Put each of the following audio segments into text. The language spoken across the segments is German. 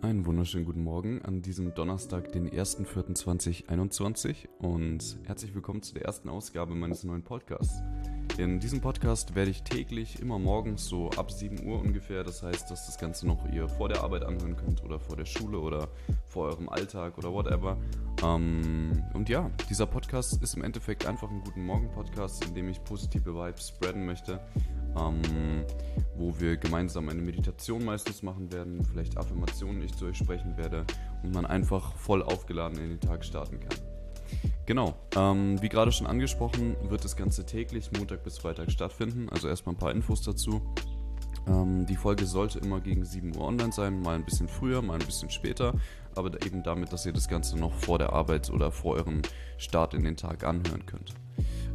Einen wunderschönen guten Morgen an diesem Donnerstag, den 1.4.2021 und herzlich willkommen zu der ersten Ausgabe meines neuen Podcasts. In diesem Podcast werde ich täglich, immer morgens, so ab 7 Uhr ungefähr, das heißt, dass das Ganze noch ihr vor der Arbeit anhören könnt oder vor der Schule oder vor eurem Alltag oder whatever. Ähm, und ja, dieser Podcast ist im Endeffekt einfach ein guten Morgen-Podcast, in dem ich positive Vibes spreaden möchte ähm, wo wir gemeinsam eine Meditation meistens machen werden, vielleicht Affirmationen ich zu euch sprechen werde und man einfach voll aufgeladen in den Tag starten kann. Genau, ähm, wie gerade schon angesprochen, wird das Ganze täglich Montag bis Freitag stattfinden, also erstmal ein paar Infos dazu. Ähm, die Folge sollte immer gegen 7 Uhr online sein, mal ein bisschen früher, mal ein bisschen später, aber eben damit, dass ihr das Ganze noch vor der Arbeit oder vor eurem Start in den Tag anhören könnt.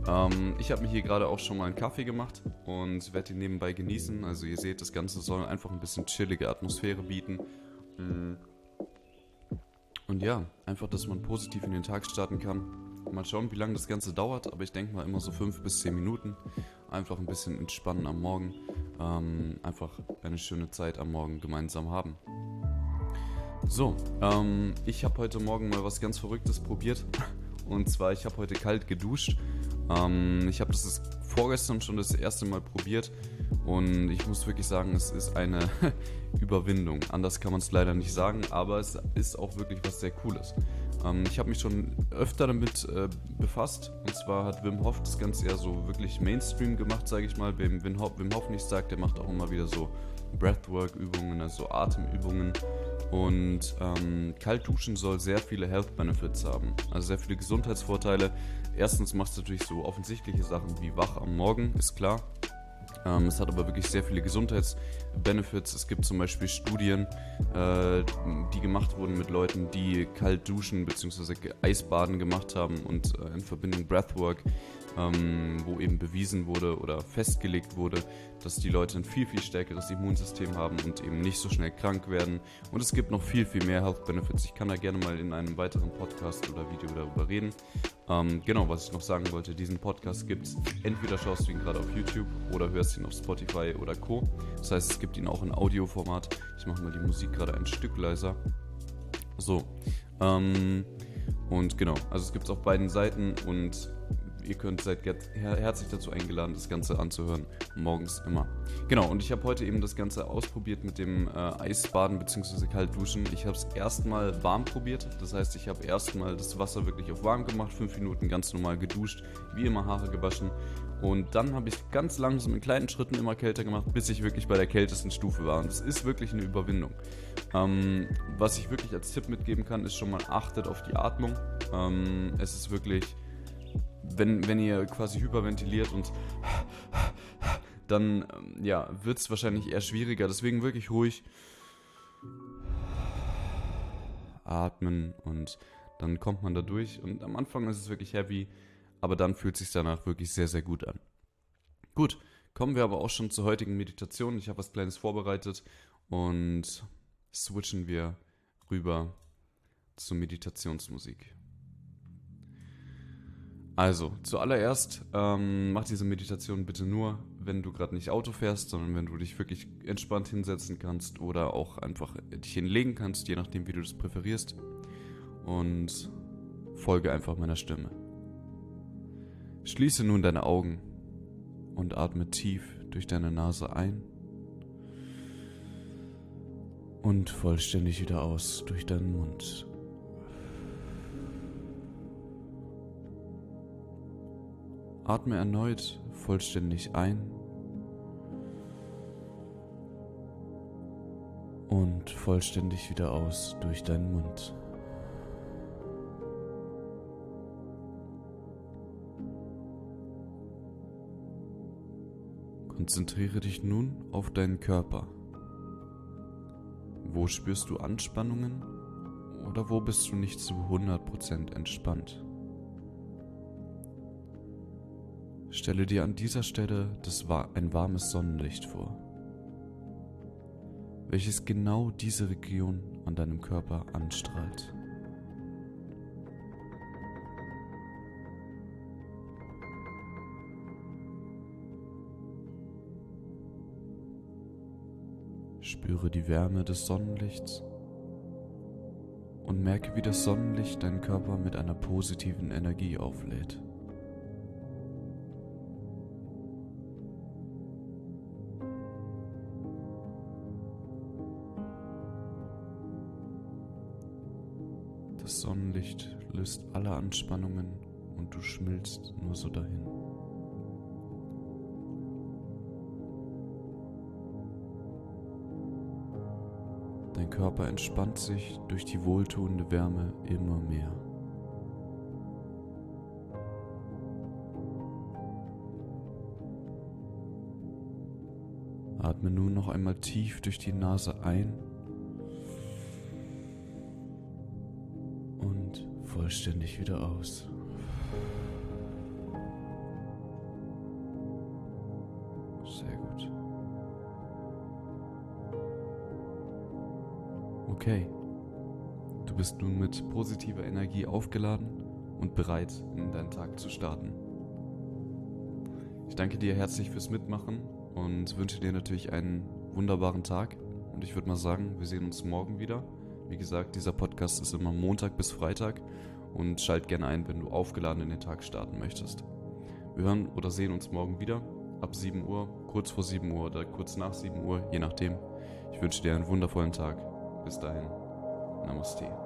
Ähm, ich habe mir hier gerade auch schon mal einen Kaffee gemacht und werde ihn nebenbei genießen. Also ihr seht, das Ganze soll einfach ein bisschen chillige Atmosphäre bieten. Mm. Und ja, einfach, dass man positiv in den Tag starten kann. Mal schauen, wie lange das Ganze dauert, aber ich denke mal immer so fünf bis zehn Minuten. Einfach ein bisschen entspannen am Morgen. Ähm, einfach eine schöne Zeit am Morgen gemeinsam haben. So, ähm, ich habe heute Morgen mal was ganz Verrücktes probiert. Und zwar, ich habe heute kalt geduscht ähm, ich habe das vorgestern schon das erste Mal probiert und ich muss wirklich sagen, es ist eine Überwindung. Anders kann man es leider nicht sagen, aber es ist auch wirklich was sehr Cooles. Ähm, ich habe mich schon öfter damit äh, befasst und zwar hat Wim Hof das Ganze eher so wirklich Mainstream gemacht, sage ich mal. Wem Wim Hof, Wim Hof nicht sagt, der macht auch immer wieder so Breathwork-Übungen, also Atemübungen. Und ähm, Kaltduschen soll sehr viele Health Benefits haben, also sehr viele Gesundheitsvorteile. Erstens macht es natürlich so offensichtliche Sachen wie wach am Morgen, ist klar. Ähm, es hat aber wirklich sehr viele Gesundheitsbenefits. Es gibt zum Beispiel Studien, äh, die gemacht wurden mit Leuten, die kalt duschen bzw. Eisbaden gemacht haben und äh, in Verbindung Breathwork ähm, wo eben bewiesen wurde oder festgelegt wurde, dass die Leute ein viel, viel stärkeres Immunsystem haben und eben nicht so schnell krank werden. Und es gibt noch viel, viel mehr Health Benefits. Ich kann da gerne mal in einem weiteren Podcast oder Video darüber reden. Ähm, genau, was ich noch sagen wollte, diesen Podcast gibt es, entweder schaust du ihn gerade auf YouTube oder hörst ihn auf Spotify oder Co. Das heißt, es gibt ihn auch in Audioformat. Ich mache mal die Musik gerade ein Stück leiser. So, ähm, und genau, also es gibt es auf beiden Seiten und ihr könnt seid herzlich dazu eingeladen, das Ganze anzuhören. Morgens immer. Genau, und ich habe heute eben das Ganze ausprobiert mit dem äh, Eisbaden bzw. Kaltduschen. Ich habe es erstmal warm probiert. Das heißt, ich habe erstmal das Wasser wirklich auf warm gemacht, fünf Minuten ganz normal geduscht, wie immer Haare gewaschen. Und dann habe ich ganz langsam in kleinen Schritten immer kälter gemacht, bis ich wirklich bei der kältesten Stufe war. Und das ist wirklich eine Überwindung. Ähm, was ich wirklich als Tipp mitgeben kann, ist schon mal achtet auf die Atmung. Ähm, es ist wirklich wenn, wenn ihr quasi hyperventiliert und dann ähm, ja, wird es wahrscheinlich eher schwieriger. Deswegen wirklich ruhig atmen und dann kommt man da durch. Und am Anfang ist es wirklich heavy, aber dann fühlt es sich danach wirklich sehr, sehr gut an. Gut, kommen wir aber auch schon zur heutigen Meditation. Ich habe was Kleines vorbereitet und switchen wir rüber zur Meditationsmusik. Also, zuallererst ähm, mach diese Meditation bitte nur, wenn du gerade nicht Auto fährst, sondern wenn du dich wirklich entspannt hinsetzen kannst oder auch einfach dich hinlegen kannst, je nachdem, wie du das präferierst. Und folge einfach meiner Stimme. Schließe nun deine Augen und atme tief durch deine Nase ein und vollständig wieder aus durch deinen Mund. Atme erneut vollständig ein und vollständig wieder aus durch deinen Mund. Konzentriere dich nun auf deinen Körper. Wo spürst du Anspannungen oder wo bist du nicht zu 100% entspannt? Stelle dir an dieser Stelle das, ein warmes Sonnenlicht vor, welches genau diese Region an deinem Körper anstrahlt. Spüre die Wärme des Sonnenlichts und merke, wie das Sonnenlicht deinen Körper mit einer positiven Energie auflädt. Das Sonnenlicht löst alle Anspannungen und du schmilzt nur so dahin. Dein Körper entspannt sich durch die wohltuende Wärme immer mehr. Atme nun noch einmal tief durch die Nase ein vollständig wieder aus. Sehr gut. Okay. Du bist nun mit positiver Energie aufgeladen und bereit, in deinen Tag zu starten. Ich danke dir herzlich fürs Mitmachen und wünsche dir natürlich einen wunderbaren Tag. Und ich würde mal sagen, wir sehen uns morgen wieder. Wie gesagt, dieser Podcast ist immer Montag bis Freitag und schalt gerne ein, wenn du aufgeladen in den Tag starten möchtest. Wir hören oder sehen uns morgen wieder ab 7 Uhr, kurz vor 7 Uhr oder kurz nach 7 Uhr, je nachdem. Ich wünsche dir einen wundervollen Tag. Bis dahin. Namaste.